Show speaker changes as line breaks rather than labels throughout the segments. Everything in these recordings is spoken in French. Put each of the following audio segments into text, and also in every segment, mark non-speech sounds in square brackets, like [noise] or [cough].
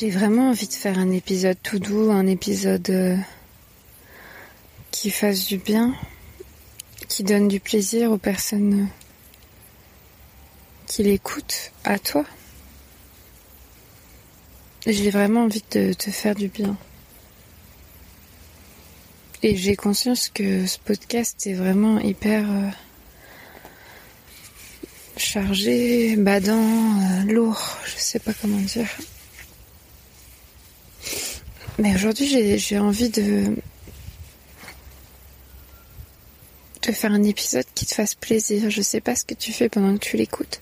J'ai vraiment envie de faire un épisode tout doux, un épisode euh, qui fasse du bien, qui donne du plaisir aux personnes qui l'écoutent, à toi. J'ai vraiment envie de te faire du bien. Et j'ai conscience que ce podcast est vraiment hyper euh, chargé, badant, euh, lourd, je sais pas comment dire. Mais aujourd'hui, j'ai envie de te faire un épisode qui te fasse plaisir. Je sais pas ce que tu fais pendant que tu l'écoutes.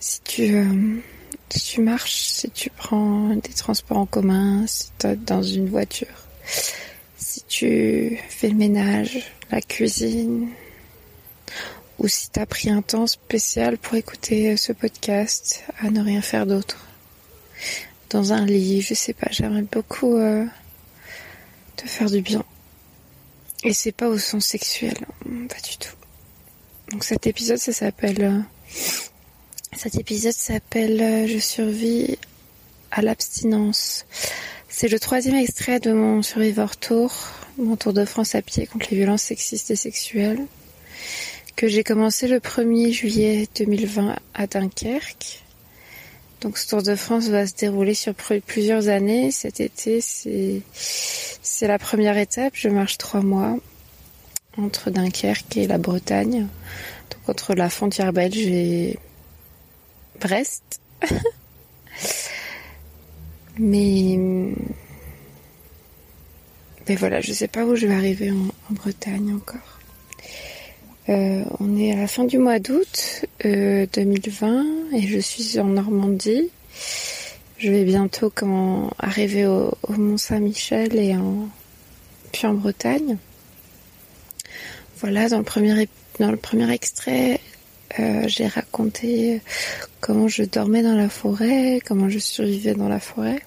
Si tu euh, si tu marches, si tu prends des transports en commun, si tu es dans une voiture, si tu fais le ménage, la cuisine, ou si tu as pris un temps spécial pour écouter ce podcast à ne rien faire d'autre. Dans un lit, je sais pas, j'aimerais beaucoup euh, te faire du bien. Et c'est pas au sens sexuel, pas du tout. Donc cet épisode, ça s'appelle... Euh, cet épisode s'appelle euh, Je survis à l'abstinence. C'est le troisième extrait de mon Survivor Tour, mon tour de France à pied contre les violences sexistes et sexuelles, que j'ai commencé le 1er juillet 2020 à Dunkerque. Donc ce Tour de France va se dérouler sur plusieurs années. Cet été, c'est la première étape. Je marche trois mois entre Dunkerque et la Bretagne, donc entre la frontière belge et Brest. [laughs] Mais mais voilà, je sais pas où je vais arriver en, Bretagne encore. Euh, on est à la fin du mois d'août 2020 euh, et je suis en Normandie. Je vais bientôt comment, arriver au, Mont Saint-Michel et en, puis en Bretagne. Voilà, dans le premier, dans le premier extrait, euh, j'ai raconté comment je dormais dans la forêt, comment je survivais dans la forêt.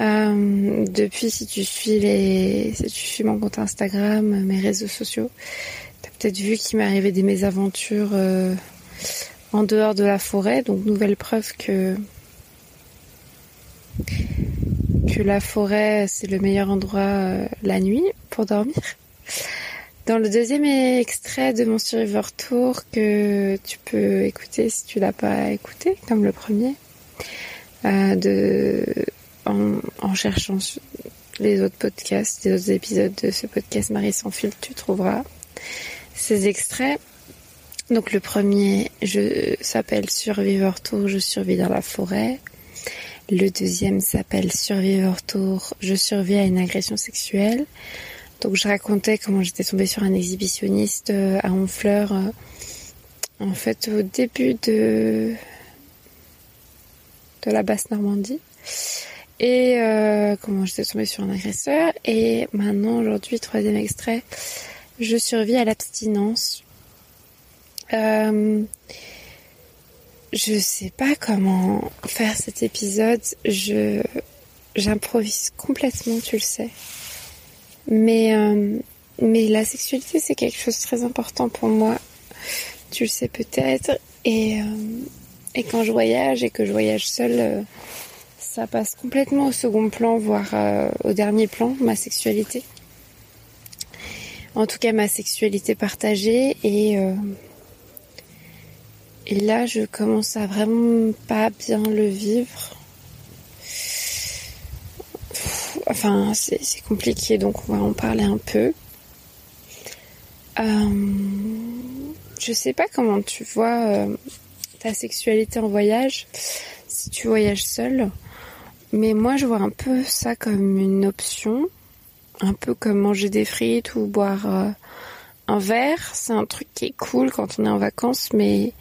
Euh, depuis, si tu suis les, si tu mon compte Instagram, mes réseaux sociaux, t'as peut-être vu qu'il m'est arrivé des mésaventures euh, en dehors de la forêt. Donc nouvelle preuve que que la forêt c'est le meilleur endroit euh, la nuit pour dormir. Dans le deuxième extrait de mon Survivor Tour que tu peux écouter si tu l'as pas écouté, comme le premier, de en, cherchant les autres podcasts, les autres épisodes de ce podcast Marie sans fil, tu trouveras ces extraits. Donc le premier je s'appelle Survivor Tour, je survis dans la forêt. Le deuxième s'appelle Survivor Tour, je survis à une agression sexuelle. Donc je racontais comment j'étais tombée sur un exhibitionniste euh, à Honfleur euh, en fait au début de de la basse Normandie et euh, comment j'étais tombée sur un agresseur. Et maintenant, aujourd'hui, troisième extrait, je survis à l'abstinence. Euh, je sais pas comment faire cet épisode. Je j'improvise complètement, tu le sais. Mais euh, mais la sexualité c'est quelque chose de très important pour moi. Tu le sais peut-être. Et euh, et quand je voyage et que je voyage seule euh, ça passe complètement au second plan, voire euh, au dernier plan, ma sexualité. En tout cas, ma sexualité partagée et euh, là, je commence à vraiment pas bien le vivre. Enfin, c'est compliqué, donc on va en parler un peu. Euh, je sais pas comment tu vois ta sexualité en voyage, si tu voyages seul. Mais moi, je vois un peu ça comme une option, un peu comme manger des frites ou boire euh, un verre. C'est un truc qui est cool quand on est en vacances, mais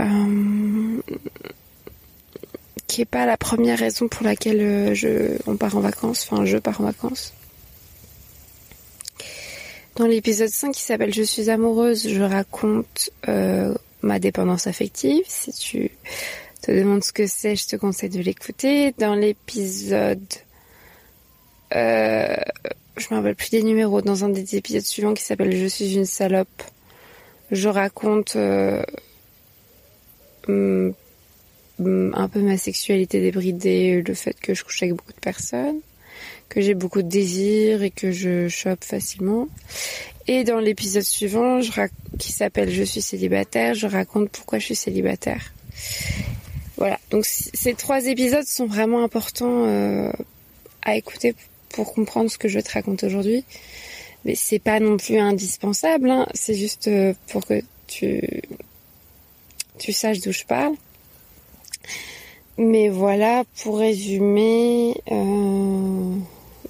euh, qui est pas la première raison pour laquelle euh, je on part en vacances. Enfin, je pars en vacances. Dans l'épisode 5 qui s'appelle Je suis amoureuse, je raconte ma dépendance affective. Si tu te demande ce que c'est, je te conseille de l'écouter. Dans l'épisode, euh, je me rappelle plus des numéros, dans un des épisodes suivants qui s'appelle Je suis une salope, je raconte euh, mm, un peu ma sexualité débridée, le fait que je couche avec beaucoup de personnes, que j'ai beaucoup de désirs et que je chope facilement. Et dans l'épisode suivant, qui s'appelle Je suis célibataire, je raconte pourquoi je suis célibataire. Voilà, donc ces trois épisodes sont vraiment importants euh, à écouter pour comprendre ce que je te raconter aujourd'hui. Mais c'est pas non plus indispensable, hein. c'est juste euh, pour que tu, tu saches d'où je parle. Mais voilà, pour résumer, euh,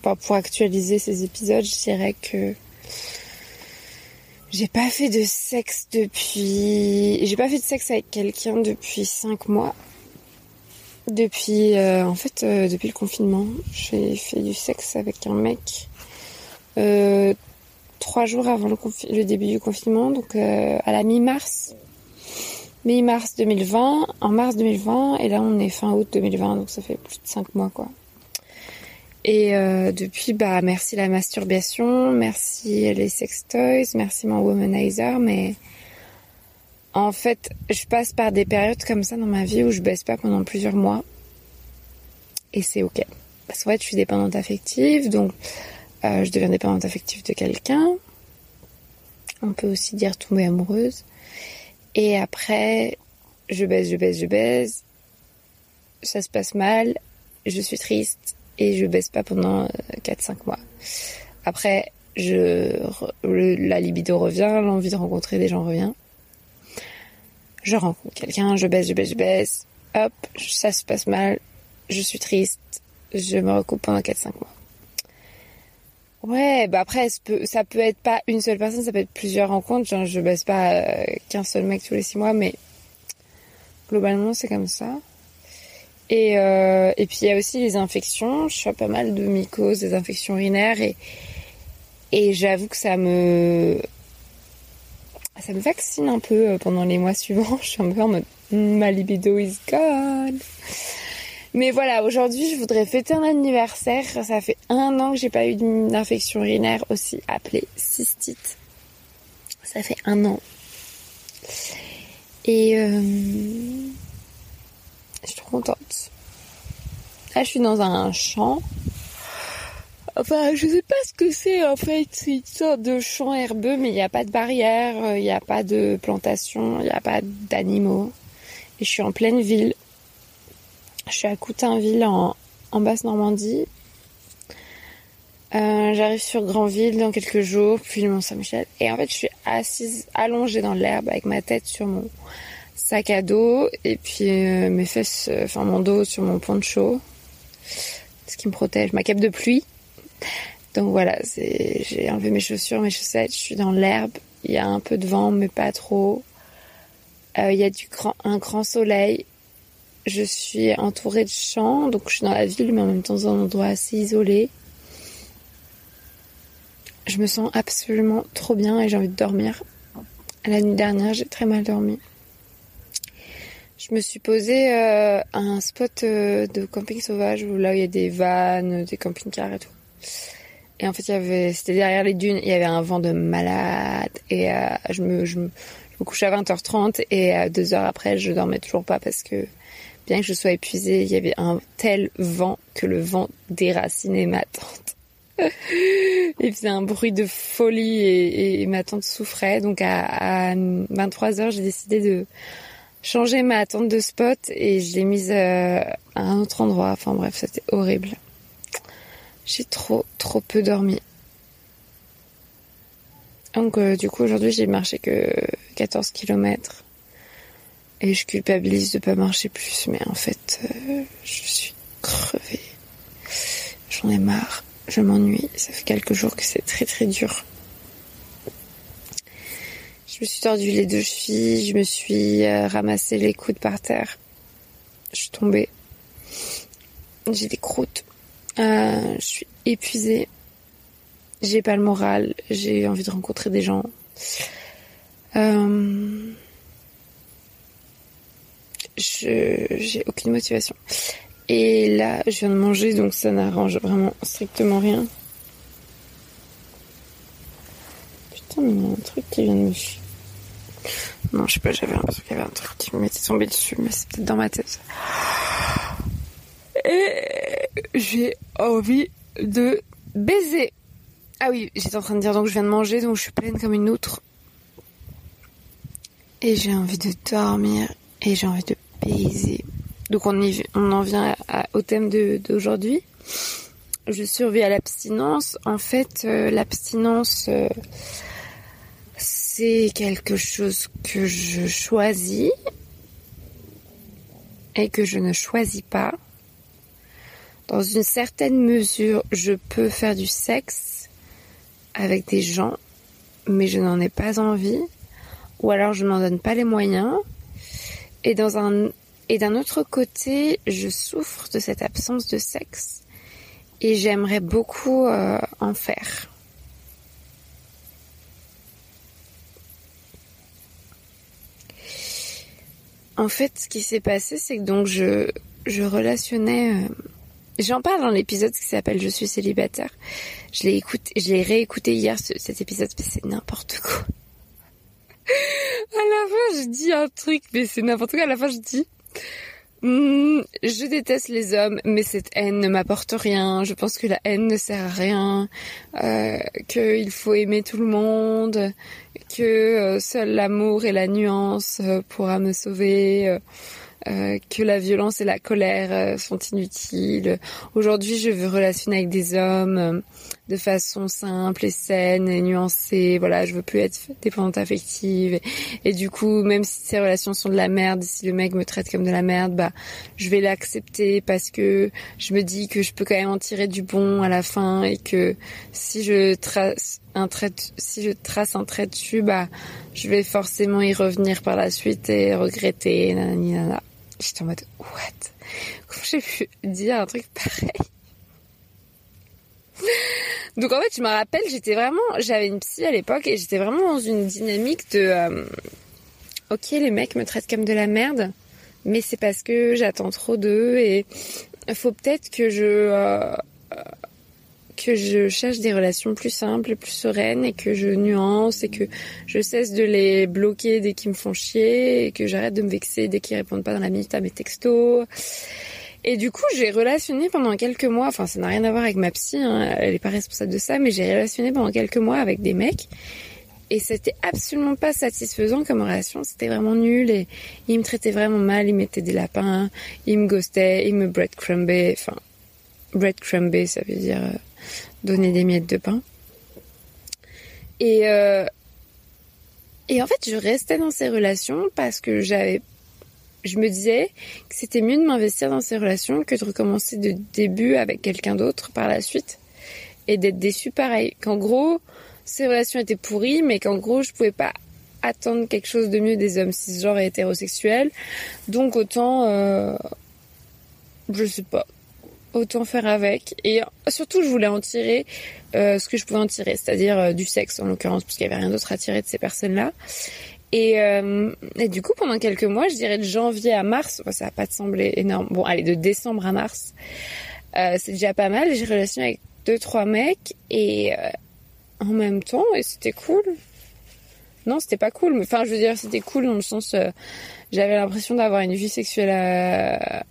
pour actualiser ces épisodes, je dirais que j'ai pas fait de sexe depuis, j'ai pas fait de sexe avec quelqu'un depuis cinq mois. Depuis, euh, en fait, euh, depuis le confinement, j'ai fait du sexe avec un mec euh, trois jours avant le, le, début du confinement, donc à la mi-mars, mi-mars 2020, en mars 2020, et là on est fin août 2020, donc ça fait plus de cinq mois quoi. Et depuis, bah merci la masturbation, merci les sex toys, merci mon womanizer, mais en fait, je passe par des périodes comme ça dans ma vie où je baisse pas pendant plusieurs mois. Et c'est ok. Parce qu'en fait, je suis dépendante affective, donc euh, je deviens dépendante affective de quelqu'un. On peut aussi dire tomber amoureuse. Et après, je baisse, je baisse, je baisse. Ça se passe mal. Je suis triste. Et je baisse pas pendant 4-5 euh, mois. Après, la libido revient, l'envie de rencontrer des gens revient je rencontre quelqu'un, je baisse, je baisse, je baisse, hop, ça se passe mal, je suis triste, je me recoupe pendant 4-5 mois. Ouais, bah après, ça peut, être pas une seule personne, ça peut être plusieurs rencontres. Genre, je baisse pas euh, qu'un seul mec tous les 6 mois, mais globalement, c'est comme ça. Et, euh, et puis, il y a aussi les infections. Je suis pas mal de mycoses, des infections urinaires, et, et j'avoue que ça me ça me vaccine un peu euh, pendant les mois suivants. [laughs] Je suis un peu en mode ma libido is gone. Mais voilà, aujourd'hui, je voudrais fêter un anniversaire. Ça fait un an que j'ai pas eu d'infection urinaire aussi appelée cystite. Ça fait un an. Et euh, je suis contente. Là, je suis dans un champ Enfin, je sais pas ce que c'est en fait. C'est une sorte de champ herbeux, mais il n'y a pas de barrière, euh, il n'y a pas de plantation, il n'y a pas d'animaux. Et je suis en pleine ville. Je suis à Coutainville en, en Basse-Normandie. Euh, J'arrive sur Grandville dans quelques jours, puis le Mont-Saint-Michel. Et en fait, je suis assise, allongée dans l'herbe avec ma tête sur mon sac à dos et puis euh, mes fesses, enfin mon dos sur mon poncho, ce qui me protège, ma cape de pluie. Donc voilà, j'ai enlevé mes chaussures, mes chaussettes, je suis dans l'herbe, il y a un peu de vent mais pas trop. Euh, il y a un grand soleil. Je suis entourée de champs, donc je suis dans la ville mais en même temps dans un endroit assez isolé. Je me sens absolument trop bien et j'ai envie de dormir. La nuit dernière, j'ai très mal dormi. Je me suis posée euh, à un spot euh, de camping sauvage où là où il y a des vannes, des camping-cars et tout. Et en fait, c'était derrière les dunes, il y avait un vent de malade. Et euh, je, me, couchais à 20h30 et euh, deux heures après, je dormais toujours pas parce que bien que je sois épuisée, il y avait un tel vent que le vent déracinait ma tante. [laughs] il faisait un bruit de folie et, ma tante souffrait. Donc à, à 23h, j'ai décidé de changer ma tente de spot et je l'ai mise euh, à un autre endroit. Enfin bref, c'était horrible. J'ai trop, trop peu dormi. Donc euh, du coup aujourd'hui j'ai marché que 14 km et je culpabilise de pas marcher plus mais en fait euh, je suis crevée. J'en ai marre, je m'ennuie, ça fait quelques jours que c'est très très dur. Je me suis tordu les deux chevilles, je me suis euh, ramassé les coudes par terre. Je suis tombée. J'ai des croûtes. Euh, je suis épuisée. J'ai pas le moral. J'ai envie de rencontrer des gens. Euh, je j'ai aucune motivation. Et là, je viens de manger, donc ça n'arrange vraiment strictement rien. Putain, mais il y a un truc qui vient de me Non, je sais pas, j'avais l'impression qu'il y avait un truc qui m'était tombé dessus, mais c'est peut-être dans ma tête. Et j'ai envie de baiser. Ah oui, j'étais en train de dire donc je viens de manger, donc je suis pleine comme une outre. Et j'ai envie de dormir et j'ai envie de baiser. Donc on, y, on en vient au thème d'aujourd'hui. Je survis à l'abstinence. En fait, euh, l'abstinence, euh, c'est quelque chose que je choisis et que je ne choisis pas. Dans une certaine mesure, je peux faire du sexe avec des gens, mais je n'en ai pas envie, ou alors je m'en donne pas les moyens. Et dans un et d'un autre côté, je souffre de cette absence de sexe et j'aimerais beaucoup euh, en faire. En fait, ce qui s'est passé, c'est que donc je, je relationnais. Euh, j'en parle dans l'épisode qui s'appelle Je suis célibataire. Je l'ai écouté, je l'ai réécouté hier cet épisode, mais c'est n'importe quoi. à la fin, je dis un truc, mais c'est n'importe quoi. À la fin, je dis Hmm, je déteste les hommes, mais cette haine ne m'apporte rien. Je pense que la haine ne sert à rien, euh, qu'il faut aimer tout le monde, que euh, seul l'amour et la nuance euh, pourra me sauver. Euh, que la violence et la colère euh, sont inutiles. Aujourd'hui, je veux relationner avec des hommes euh, de façon simple et saine et nuancée. Voilà, je veux plus être dépendante affective. Et, du coup, même si ces relations sont de la merde, si le mec me traite comme de la merde, bah, je vais l'accepter parce que je me dis que je peux quand même en tirer du bon à la fin et que si je trace un trait, si je trace un trait dessus, bah, je vais forcément y revenir par la suite et regretter, nanana. J'étais en mode, what? Comment j'ai pu dire un truc pareil? Donc en fait, je me rappelle, j'étais vraiment, j'avais une psy à l'époque et j'étais vraiment dans une dynamique de, euh, ok, les mecs me traitent comme de la merde, mais c'est parce que j'attends trop d'eux et faut peut-être que je, euh, que je cherche des relations plus simples, plus sereines et que je nuance et que je cesse de les bloquer dès qu'ils me font chier et que j'arrête de me vexer dès qu'ils répondent pas dans la minute à mes textos. Et du coup, j'ai relationné pendant quelques mois, enfin ça n'a rien à voir avec ma psy, hein, elle est pas responsable de ça, mais j'ai relationné pendant quelques mois avec des mecs et c'était absolument pas satisfaisant comme relation, c'était vraiment nul et ils me traitaient vraiment mal, ils mettaient des lapins, ils me ghostaient, ils me breadcrumbaient, enfin breadcrumber ça veut dire euh, donner des miettes de pain. Et, euh, et en fait, je restais dans ces relations parce que j'avais, je me disais que c'était mieux de m'investir dans ces relations que de recommencer de début avec quelqu'un d'autre par la suite et d'être déçu pareil. Qu'en gros, ces relations étaient pourries, mais qu'en gros, je pouvais pas attendre quelque chose de mieux des hommes cisgenres et hétérosexuels. Donc autant, euh, je sais pas, autant faire avec. Et surtout, je voulais en tirer euh, ce que je pouvais en tirer, c'est-à-dire euh, du sexe en l'occurrence, parce qu'il n'y avait rien d'autre à tirer de ces personnes-là. Et, euh, du coup, pendant quelques mois, je dirais de janvier à mars, ça va pas te sembler énorme. Bon, allez, de décembre à mars, euh, c'est déjà pas mal. J'ai relationné avec deux, trois mecs et euh, en même temps, et c'était cool. Non, c'était pas cool, mais enfin, je veux dire, c'était cool dans le sens, j'avais l'impression d'avoir une vie sexuelle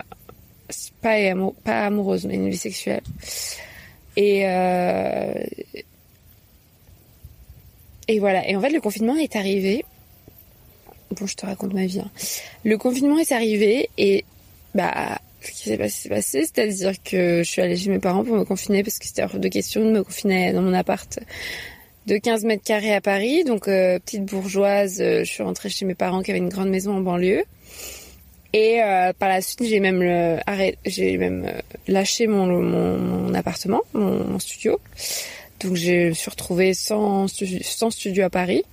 pas, pas amoureuse, mais une vie sexuelle. Et, euh, et voilà. Et en fait, le confinement est arrivé. Bon, je te raconte ma vie. Hein. Le confinement est arrivé et bah, ce qui s'est passé, passé. C'est-à-dire que je suis allée chez mes parents pour me confiner parce que c'était hors de question de me confiner dans mon appart de 15 mètres carrés à Paris. Donc, euh, petite bourgeoise, euh, je suis rentrée chez mes parents qui avaient une grande maison en banlieue. Et euh, par la suite, j'ai même le, j'ai même euh, lâché mon, mon, mon appartement, mon, mon, studio. Donc je me suis retrouvée sans, sans studio à Paris.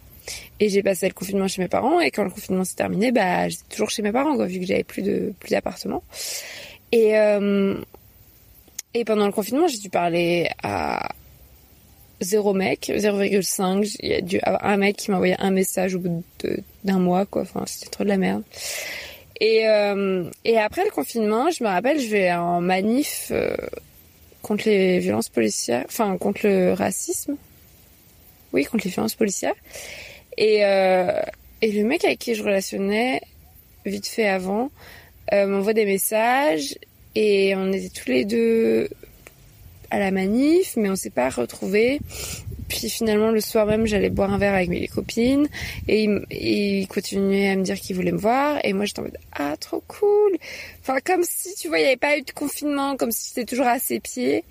Et j'ai passé le confinement chez mes parents. Et quand le confinement s'est terminé, bah j'étais toujours chez mes parents, quoi, vu que j'avais plus de plus d'appartement. Et euh, et pendant le confinement, j'ai dû parler à zéro mec, 0,5. Il y a dû avoir un mec qui m'a envoyé un message au bout d'un mois, quoi. Enfin, c'était trop de la merde. Et, euh, et après le confinement, je me rappelle, je vais en manif euh, contre les violences policières, enfin contre le racisme. Oui, contre les violences policières. Et, euh, le mec avec qui je relationnais, vite fait avant, m'envoie des messages et on était tous les deux à la manif, mais on s'est pas retrouvés. Puis finalement, le soir même, j'allais boire un verre avec mes copines et il, continuait à me dire qu'il voulait me voir. Et moi, j'étais en mode ah trop cool. Enfin, comme si tu vois, il n'y avait pas eu de confinement, comme si j'étais toujours à ses pieds.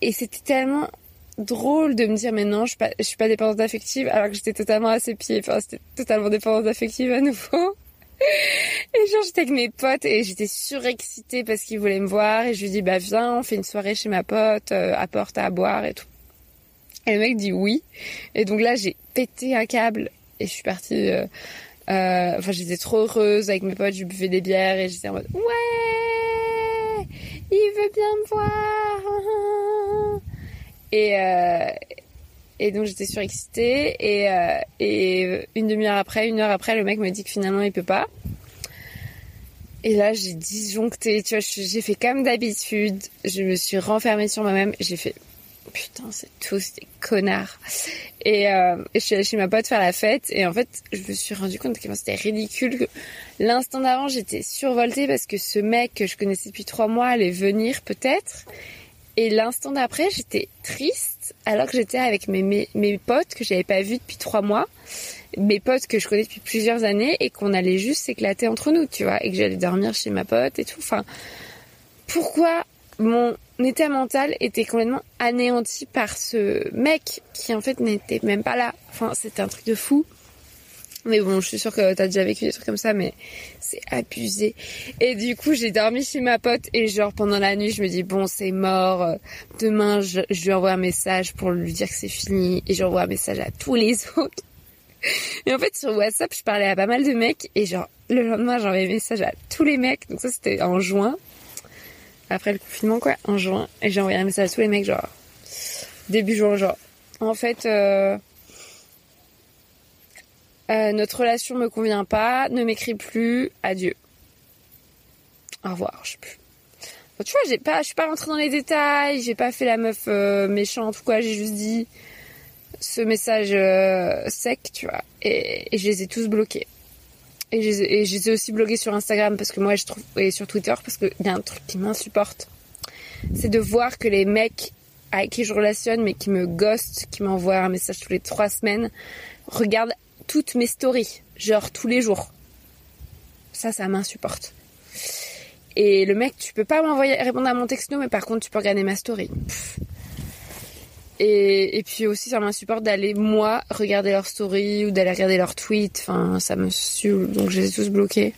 Et c'était tellement drôle de me dire mais non, je suis pas, je suis pas dépendante affective alors que j'étais totalement à ses pieds. Enfin, c'était totalement dépendante affective à nouveau. [laughs] Et genre j'étais avec mes potes et j'étais surexcitée parce qu'il voulait me voir et je lui dis bah viens on fait une soirée chez ma pote, euh, apporte à boire et tout. Et le mec dit oui. Et donc là j'ai pété un câble et je suis partie. Euh, euh, enfin j'étais trop heureuse avec mes potes, je buvais des bières et j'étais en mode ouais il veut bien me voir. [laughs] Et et donc j'étais surexcitée et, euh, et une demi-heure après, une heure après, le mec me dit que finalement il peut pas. Et là j'ai disjoncté, tu vois, j'ai fait comme d'habitude. Je me suis renfermée sur moi-même. J'ai fait putain c'est tous des connards. Et, je suis allée chez ma pote faire la fête et en fait je me suis rendu compte que c'était ridicule. L'instant d'avant j'étais survoltée parce que ce mec que je connaissais depuis trois mois allait venir peut-être. Et l'instant d'après j'étais triste alors que j'étais avec mes, potes que j'avais pas vus depuis trois mois, mes potes que je connais depuis plusieurs années et qu'on allait juste s'éclater entre nous, tu vois, et que j'allais dormir chez ma pote et tout. Enfin, pourquoi mon état mental était complètement anéanti par ce mec qui en fait n'était même pas là. Enfin, c'était un truc de fou. Mais bon, je suis sûre que t'as déjà vécu des trucs comme ça, mais c'est abusé. Et du coup, j'ai dormi chez ma pote et genre pendant la nuit, je me dis bon, c'est mort. Demain, je, lui envoie un message pour lui dire que c'est fini et j'envoie un message à tous les [laughs] autres. Et en fait, sur WhatsApp, je parlais à pas mal de mecs et genre le lendemain, j'envoyais un message à tous les mecs. Donc ça, c'était en juin. Après le confinement, quoi, en juin. Et j'ai envoyé un message à tous les mecs, genre début juin, genre. En fait, euh, euh, notre relation me convient pas, ne m'écris plus, adieu. Au revoir, je sais plus. tu vois, j'ai pas, je suis pas rentrée dans les détails, j'ai pas fait la meuf euh, méchante ou quoi, j'ai juste dit ce message sec, tu vois, et, je les ai tous bloqués. Et je, les ai aussi bloqués sur Instagram parce que moi je trouve et sur Twitter parce qu'il y a un truc qui m'insupporte. C'est de voir que les mecs avec qui je relationne mais qui me ghostent, qui m'envoient un message tous les trois semaines, regardent toutes mes stories, genre tous les jours. Ça, ça m'insupporte. Et le mec, tu peux pas m'envoyer répondre à mon texto, mais par contre, tu peux regarder ma story. Et, puis aussi, ça m'insupporte d'aller, moi, regarder leur story ou d'aller regarder leur tweet. Enfin, ça me saoule. Donc, je les ai tous bloqués.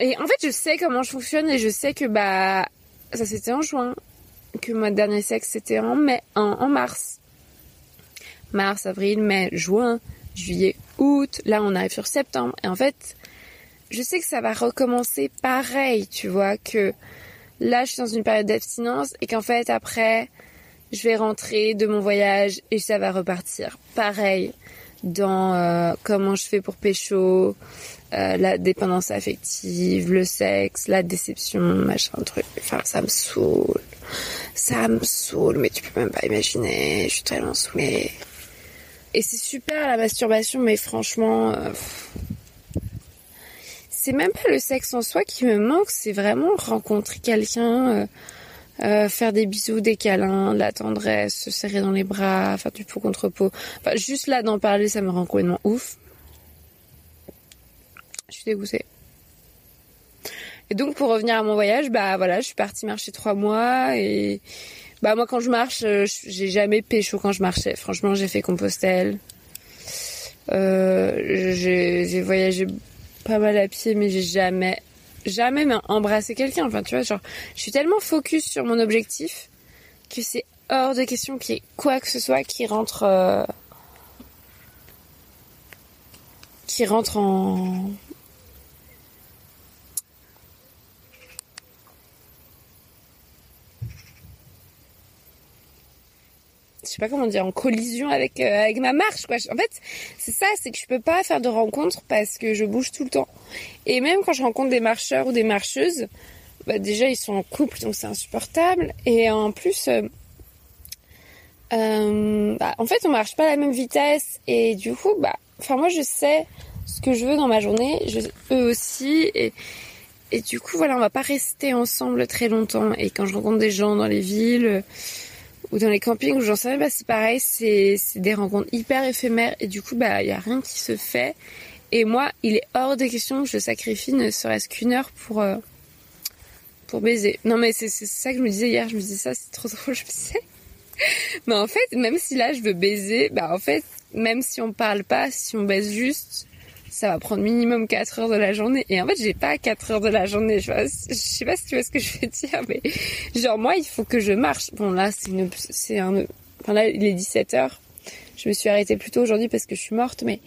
Et en fait, je sais comment je fonctionne et je sais que, bah, ça c'était en juin. Que mon dernier sexe c'était en mai, en mars mars, avril, mai, juin, juillet, août. Là, on arrive sur septembre. Et en fait, je sais que ça va recommencer pareil, tu vois, que là, je suis dans une période d'abstinence et qu'en fait, après, je vais rentrer de mon voyage et ça va repartir. Pareil dans euh, comment je fais pour pécho, euh, la dépendance affective, le sexe, la déception, machin truc. Enfin, ça me saoule. Ça me saoule, mais tu peux même pas imaginer. Je suis tellement saoulée. Et c'est super la masturbation, mais franchement, euh, c'est même pas le sexe en soi qui me manque, c'est vraiment rencontrer quelqu'un, euh, faire des bisous, des câlins, de la tendresse, se serrer dans les bras, faire du peau contre peau. Enfin, juste là d'en parler, ça me rend complètement ouf. Je suis dégoûtée. Et donc pour revenir à mon voyage, bah voilà, je suis partie marcher trois mois et bah moi quand je marche, euh, j'ai jamais pécho quand je marchais. Franchement, j'ai fait Compostelle. Euh, j'ai voyagé pas mal à pied, mais j'ai jamais, jamais embrassé quelqu'un. Enfin, tu vois, genre, je suis tellement focus sur mon objectif que c'est hors de question qu'il y ait quoi que ce soit qui rentre, euh, qui rentre en, sais pas comment dire, en collision avec euh, avec ma marche quoi. En fait, c'est ça, c'est que je peux pas faire de rencontres parce que je bouge tout le temps. Et même quand je rencontre des marcheurs ou des marcheuses, bah déjà ils sont en couple donc c'est insupportable et en plus euh, euh, bah, en fait, on marche pas à la même vitesse et du coup, bah, enfin moi je sais ce que je veux dans ma journée, je, eux aussi et et du coup voilà, on va pas rester ensemble très longtemps et quand je rencontre des gens dans les villes ou dans les campings, j'en sais pas, c'est pareil, c'est des rencontres hyper éphémères et du coup bah il y a rien qui se fait et moi, il est hors des questions que je sacrifie ne serait-ce qu'une heure pour euh, pour baiser. Non mais c'est ça que je me disais hier, je me disais ça, c'est trop [laughs] drôle, je me disais mais en fait, même si là je veux baiser, bah en fait, même si on parle pas, si on baise juste, ça va prendre minimum 4 heures de la journée. Et en fait, j'ai pas 4 heures de la journée. Je, je sais pas si tu vois ce que je veux dire, mais genre moi, il faut que je marche. Bon là, c'est un, enfin là, il est 17 heures. Je me suis arrêtée plus tôt aujourd'hui parce que je suis morte, mais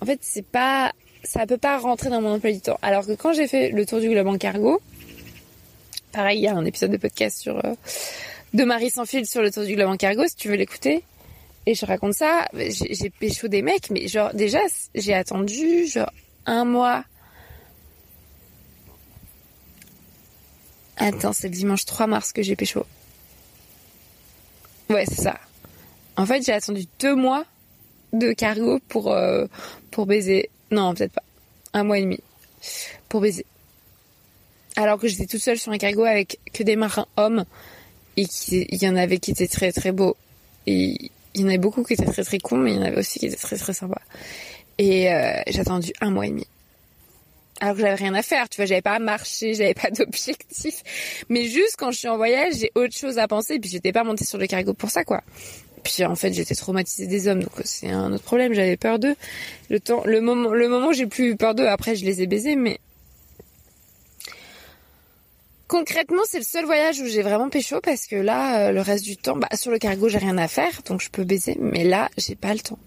en fait, c'est pas, ça peut pas rentrer dans mon emploi du temps. Alors que quand j'ai fait le tour du globe en cargo, pareil, il y a un épisode de podcast sur euh, de Marie sans fil sur le tour du globe en cargo, si tu veux l'écouter. Et je raconte ça, j'ai pécho des mecs, mais genre déjà j'ai attendu genre un mois. Attends, c'est le dimanche 3 mars que j'ai pécho. Ouais, c'est ça. En fait, j'ai attendu deux mois de cargo pour euh, pour baiser. Non, peut-être pas. Un mois et demi pour baiser. Alors que j'étais toute seule sur un cargo avec que des marins hommes et il y en avait qui étaient très très beaux et il y en avait beaucoup qui étaient très très cons mais il y en avait aussi qui étaient très très sympas. Et euh, j'ai attendu un mois et demi. Alors que j'avais rien à faire tu vois j'avais pas à marcher j'avais pas [laughs] d'objectif. Mais juste quand je suis en voyage j'ai autre chose à penser puis j'étais pas montée sur le cargo pour ça quoi. Puis en fait j'étais traumatisée des hommes donc c'est un autre problème j'avais peur d'eux. Le temps le moment le moment où j'ai plus eu peur d'eux après je les ai baisés mais Concrètement, c'est le seul voyage où j'ai vraiment pécho parce que là, euh, le reste du temps, bah, sur le cargo, j'ai rien à faire, donc je peux baiser, mais là, j'ai pas le temps.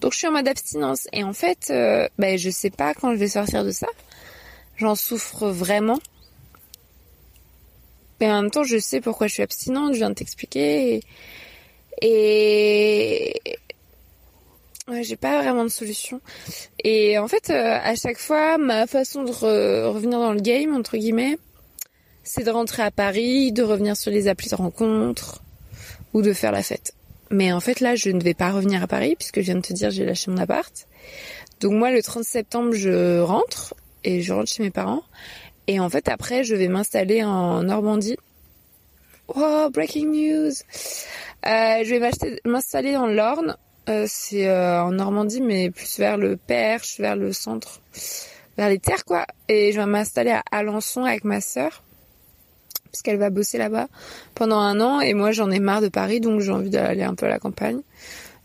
Donc je suis en mode abstinence et en fait, euh, bah, je sais pas quand je vais sortir de ça. J'en souffre vraiment. Mais en même temps, je sais pourquoi je suis abstinente, je viens de t'expliquer. Et, Ouais, j'ai pas vraiment de solution. Et en fait, euh, à chaque fois, ma façon de revenir dans le game, entre guillemets, c'est de rentrer à Paris, de revenir sur les applis de rencontres ou de faire la fête. Mais en fait là, je ne vais pas revenir à Paris puisque je viens de te dire j'ai lâché mon appart. Donc moi le 30 septembre, je rentre et je rentre chez mes parents et en fait après je vais m'installer en Normandie. Oh, breaking news. Euh, je vais m'installer dans l'Orne. Euh, c'est euh, en Normandie mais plus vers le Perche, vers le centre, vers les terres quoi. Et je vais m'installer à Alençon avec ma sœur parce qu'elle va bosser là-bas pendant un an et moi j'en ai marre de Paris donc j'ai envie d'aller un peu à la campagne.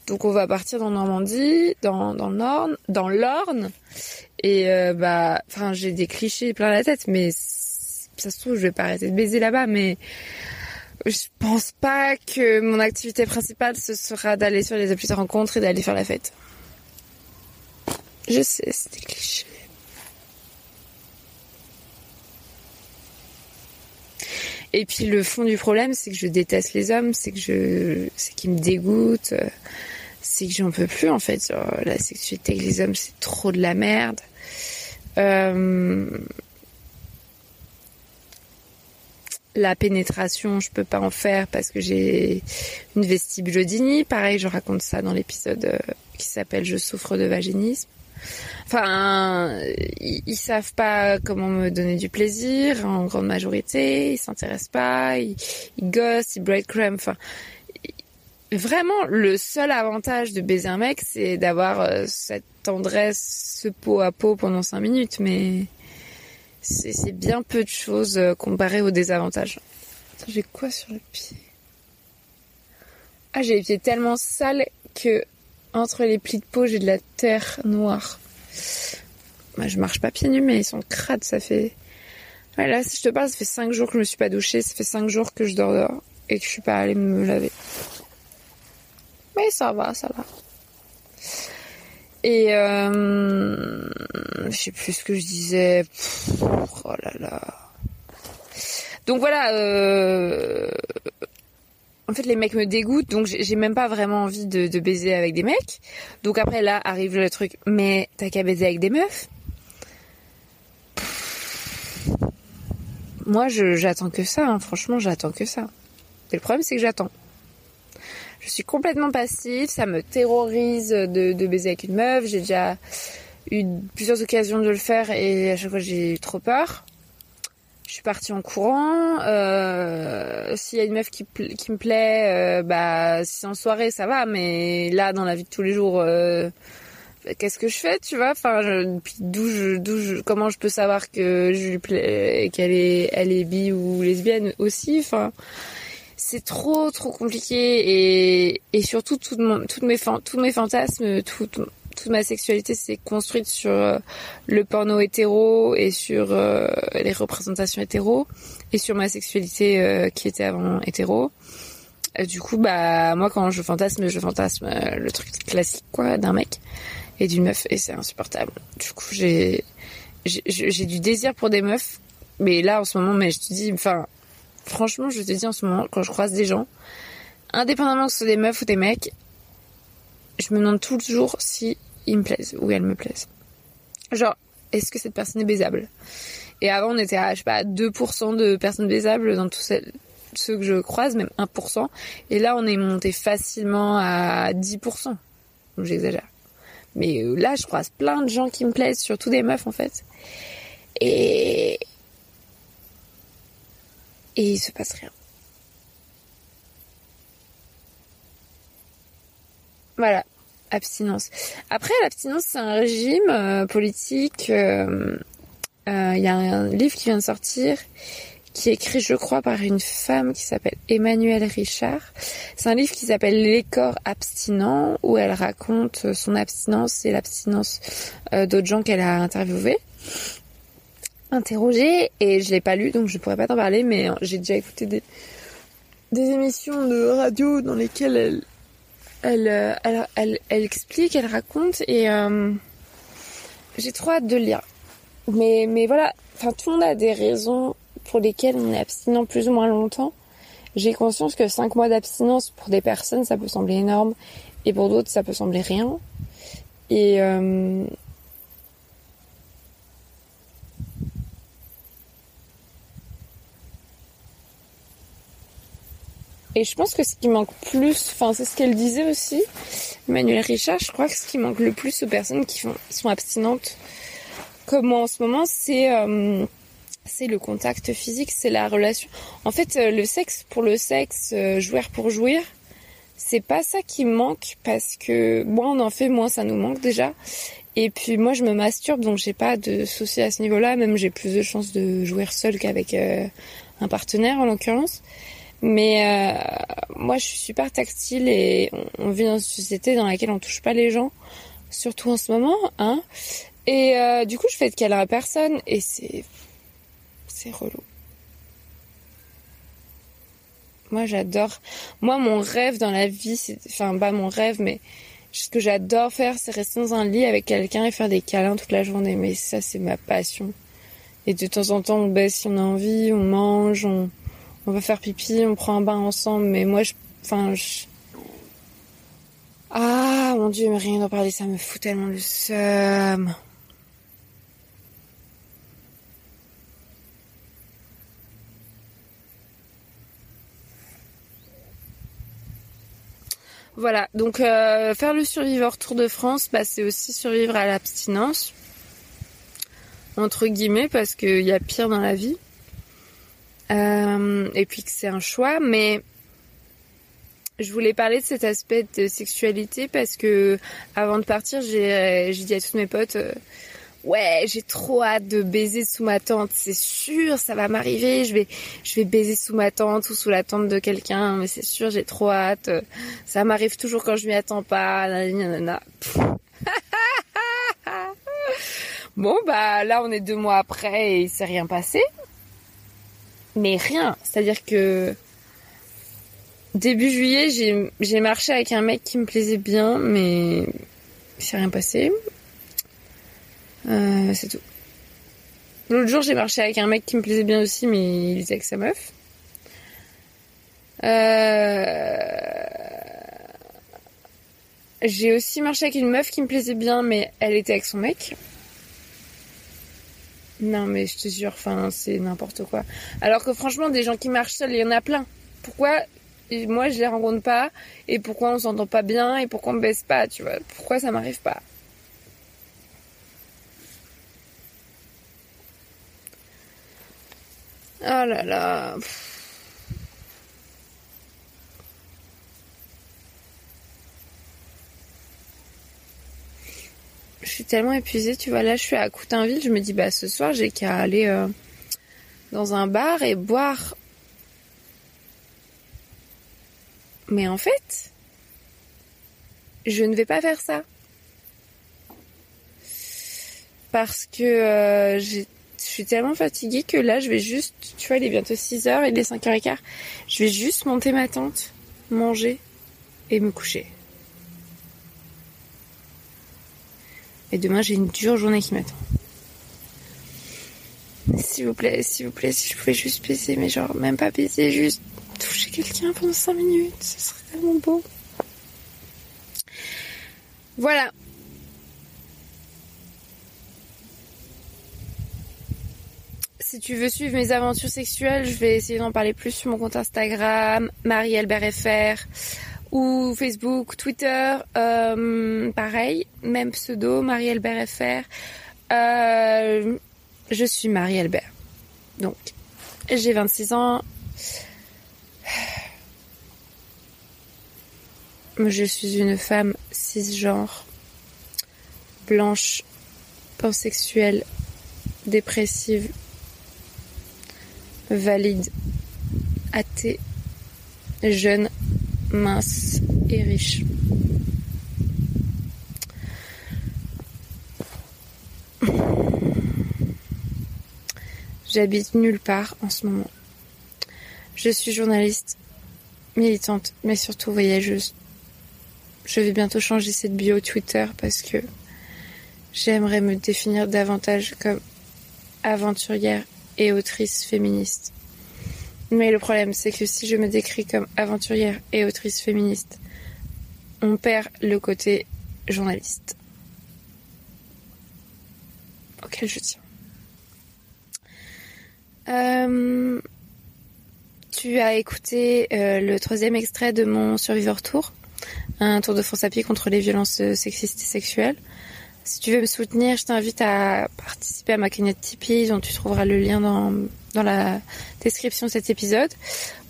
Donc on va partir dans Normandie, dans dans l'Orne, dans l'Orne et euh, bah enfin j'ai des clichés plein la tête mais ça se trouve je vais pas arrêter de baiser là-bas mais je pense pas que mon activité principale ce sera d'aller sur les applis de rencontre et d'aller faire la fête. Je sais, c'est des clichés. Et puis le fond du problème, c'est que je déteste les hommes, c'est que je, c'est qu'ils me dégoûtent, euh, c'est que j'en peux plus en fait. la sexualité avec les hommes, c'est trop de la merde. Euh, la pénétration, je peux pas en faire parce que j'ai une vestibulodynie. Pareil, je raconte ça dans l'épisode euh, qui s'appelle Je souffre de vaginisme. Enfin, ils, savent pas comment me donner du plaisir en grande majorité. Ils s'intéressent pas, ils, ils gossent, ils breadcrumb. Enfin, vraiment, le seul avantage de baiser un mec, c'est d'avoir euh, cette tendresse, ce peau à peau pendant cinq minutes. Mais c'est bien peu de choses euh, comparé aux désavantages. J'ai quoi sur le pied? Ah, j'ai les pieds tellement sales que entre les plis de peau, j'ai de la terre noire. Bah, je marche pas pieds nus, mais ils sont crades, ça fait... Là, si je te parle, ça fait 5 jours que je me suis pas douchée, ça fait 5 jours que je dors dehors et que je suis pas allée me laver. Mais ça va, ça va. Et euh, je sais plus ce que je disais. oh là là. Donc voilà, euh, en fait les mecs me dégoûtent donc j'ai même pas vraiment envie de, baiser avec des mecs donc après là arrive le truc mais t'as qu'à baiser avec des meufs? Moi j'attends que ça hein. franchement j'attends que ça et le problème c'est que j'attends Je suis complètement passive, ça me terrorise de, de baiser avec une meuf. J'ai déjà eu plusieurs occasions de le faire et à chaque fois j'ai eu trop peur. Je suis partie en courant. Euh, S'il y a une meuf qui, qui me plaît, euh, bah si c'est en soirée ça va, mais là dans la vie de tous les jours, euh, qu'est-ce que je fais, tu vois? Enfin, d'où comment je peux savoir que je lui plais, qu'elle est, elle est bi ou lesbienne aussi? Enfin, c'est trop trop compliqué et, surtout tout mon, toutes mes tous mes fantasmes, tout, toute ma sexualité s'est construite sur euh, le porno hétéro et sur euh, les représentations hétéro et sur ma sexualité euh, qui était avant hétéro. du coup, bah moi quand je fantasme, je fantasme le truc classique quoi d'un mec et d'une meuf et c'est insupportable. Du coup, j'ai j'ai du désir pour des meufs, mais là en ce moment, mais je te dis, enfin franchement, je te dis en ce moment quand je croise des gens, indépendamment que ce soit des meufs ou des mecs, je me demande toujours si ils me plaisent ou elles me plaisent. Genre, est-ce que cette personne est baisable? Et avant, on était à, je sais pas, 2% de personnes baisables dans tous ceux que je croise, même 1%. Et là, on est monté facilement à 10%. Donc j'exagère. Mais euh, là, je croise plein de gens qui me plaisent, surtout des meufs en fait. Et... Et il se passe rien. Voilà abstinence. Après, l'abstinence, c'est un régime euh, politique. Euh, euh, il y a un livre qui vient de sortir qui est écrit, je crois, par une femme qui s'appelle Emmanuelle Richard. C'est un livre qui s'appelle Les corps abstinents, où elle raconte son abstinence et l'abstinence d'autres gens qu'elle a interviewés, interrogés. Et je l'ai pas lu, donc je pourrais pas t'en parler, mais j'ai déjà écouté des, des émissions de radio dans lesquelles elle, euh, elle, elle, elle, explique, elle raconte et euh, j'ai trop hâte de lire. Mais, mais voilà, enfin tout le monde a des raisons pour lesquelles on est abstinent plus ou moins longtemps. J'ai conscience que 5 mois d'abstinence pour des personnes ça peut sembler énorme et pour d'autres ça peut sembler rien. Et euh, Et je pense que ce qui manque plus, enfin c'est ce qu'elle disait aussi, Emmanuel Richard, je crois que ce qui manque le plus aux personnes qui, sont abstinentes comme moi en ce moment, c'est euh, c'est le contact physique, c'est la relation. En fait, euh, le sexe pour le sexe, euh, jouir pour jouir, c'est pas ça qui manque parce que moins on en fait, moins ça nous manque déjà. Et puis moi je me masturbe donc j'ai pas de soucis à ce niveau-là, même j'ai plus de chances de jouir seule qu'avec un partenaire en l'occurrence. Mais euh, moi, je suis super tactile et on, vit dans une société dans laquelle on touche pas les gens, surtout en ce moment, hein. Et euh, du coup, je fais de câlin à personne et c'est c'est relou. Moi, j'adore. Moi, mon rêve dans la vie, c'est enfin pas mon rêve, mais ce que j'adore faire, c'est rester dans un lit avec quelqu'un et faire des câlins toute la journée. Mais ça, c'est ma passion. Et de temps en temps, on baisse si on a envie, on mange, on on va faire pipi, on prend un bain ensemble, mais moi, je, enfin, je... ah mon dieu, mais rien d'en parler, ça me fout tellement le seum. Voilà, donc euh, faire le surviveur Tour de France, bah, c'est aussi survivre à l'abstinence, entre guillemets, parce qu'il y a pire dans la vie. Euh, et puis que c'est un choix, mais je voulais parler de cet aspect de sexualité parce que avant de partir, j'ai dit à toutes mes potes, euh, ouais, j'ai trop hâte de baiser sous ma tente, c'est sûr, ça va m'arriver, je vais, je vais baiser sous ma tente ou sous la tente de quelqu'un, mais c'est sûr, j'ai trop hâte, ça m'arrive toujours quand je m'y attends pas, [laughs] bon bah là on est deux mois après et il s'est rien passé mais rien. C'est-à-dire que début juillet, j'ai marché avec un mec qui me plaisait bien, mais il s'est rien passé. Euh, c'est tout. L'autre jour, j'ai marché avec un mec qui me plaisait bien aussi, mais il était avec sa meuf. Euh... J'ai aussi marché avec une meuf qui me plaisait bien, mais elle était avec son mec. Non, mais je te jure, enfin, c'est n'importe quoi. Alors que franchement, des gens qui marchent seuls, il y en a plein. Pourquoi moi je les rencontre pas et pourquoi on s'entend pas bien et pourquoi on baisse pas, tu vois? Pourquoi ça m'arrive pas? Oh là là. Je suis tellement épuisée, tu vois. Là, je suis à Coutainville. Je me dis, bah, ce soir, j'ai qu'à aller euh, dans un bar et boire. Mais en fait, je ne vais pas faire ça. Parce que euh, je suis tellement fatiguée que là, je vais juste, tu vois, il est bientôt 6h, il est 5h15. Je vais juste monter ma tente, manger et me coucher. Et demain, j'ai une dure journée qui m'attend. S'il vous plaît, s'il vous plaît, si je pouvais juste baiser, mais genre, même pas baiser, juste toucher quelqu'un pendant 5 minutes, ce serait tellement beau. Voilà, si tu veux suivre mes aventures sexuelles, je vais essayer d'en parler plus sur mon compte Instagram, Marie-Albert Facebook, Twitter, euh, pareil, même pseudo, Marie-Albert euh, je suis Marie-Albert. Donc, j'ai 26 ans. Je suis une femme cisgenre, blanche, pansexuelle, dépressive, valide, athée, jeune, mince et riche. J'habite nulle part en ce moment. Je suis journaliste, militante, mais surtout voyageuse. Je vais bientôt changer cette bio Twitter parce que j'aimerais me définir davantage comme aventurière et autrice féministe. Mais le problème, c'est que si je me décris comme aventurière et autrice féministe, on perd le côté journaliste auquel je tiens. Euh, tu as écouté euh, le troisième extrait de mon Survivor Tour, un tour de France à pied contre les violences sexistes et sexuelles. Si tu veux me soutenir, je t'invite à participer à ma cagnotte Tipeee, dont tu trouveras le lien dans, dans la description de cet épisode,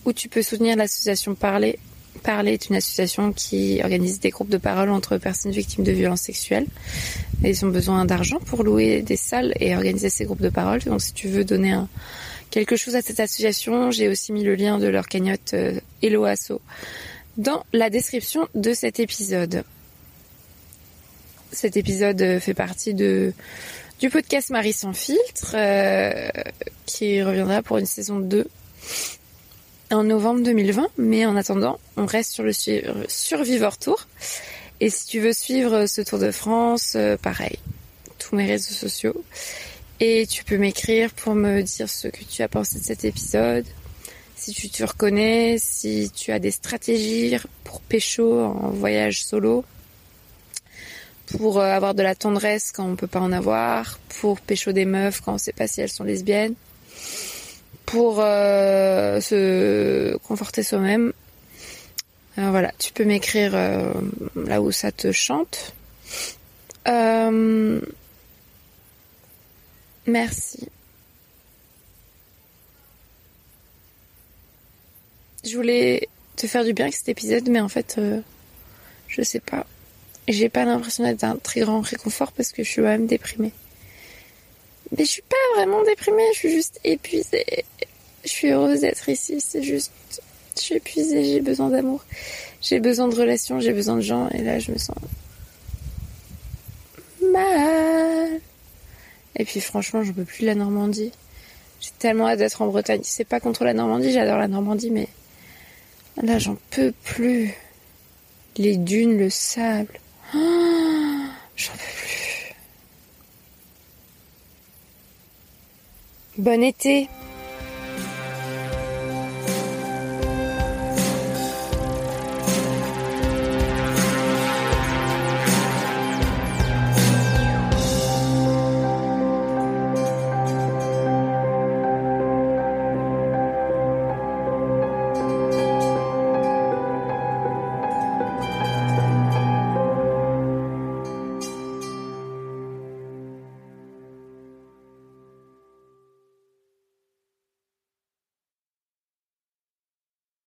où tu peux soutenir l'association Parler. Parler est une association qui organise des groupes de parole entre personnes victimes de violences sexuelles. Ils ont besoin d'argent pour louer des salles et organiser ces groupes de parole. Donc si tu veux donner quelque chose à cette association, j'ai aussi mis le lien de leur cagnotte euh, Hello Asso dans la description de cet épisode. Cet épisode euh, fait partie de du podcast Marie sans filtre euh, qui reviendra pour une saison 2 en novembre 2020. Mais en attendant, on reste sur le Survivor Tour. Et si tu veux suivre ce Tour de France, euh, pareil, tous mes réseaux sociaux. Et tu peux m'écrire pour me dire ce que tu as pensé de cet épisode, si tu te reconnais, si tu as des stratégies pour pécho en voyage solo pour euh, avoir de la tendresse quand on peut pas en avoir, pour pécho des meufs quand on sait pas si elles sont lesbiennes, pour euh, se conforter soi-même. Euh, voilà, tu peux m'écrire là où ça te chante. merci. Je voulais te faire du bien avec cet épisode, mais en fait, je sais pas j'ai pas l'impression d'être un très grand réconfort parce que je suis quand même déprimée. Mais je suis pas vraiment déprimée, je suis juste épuisée. Je suis heureuse d'être ici, c'est juste, je suis épuisée, j'ai besoin d'amour, j'ai besoin de relations, j'ai besoin de gens, et là je me sens mal. Et puis franchement, je peux plus de la Normandie. J'ai tellement hâte d'être en Bretagne. C'est pas contre la Normandie, j'adore la Normandie, mais là j'en peux plus. Les dunes, le sable. J'en peux plus. Bon été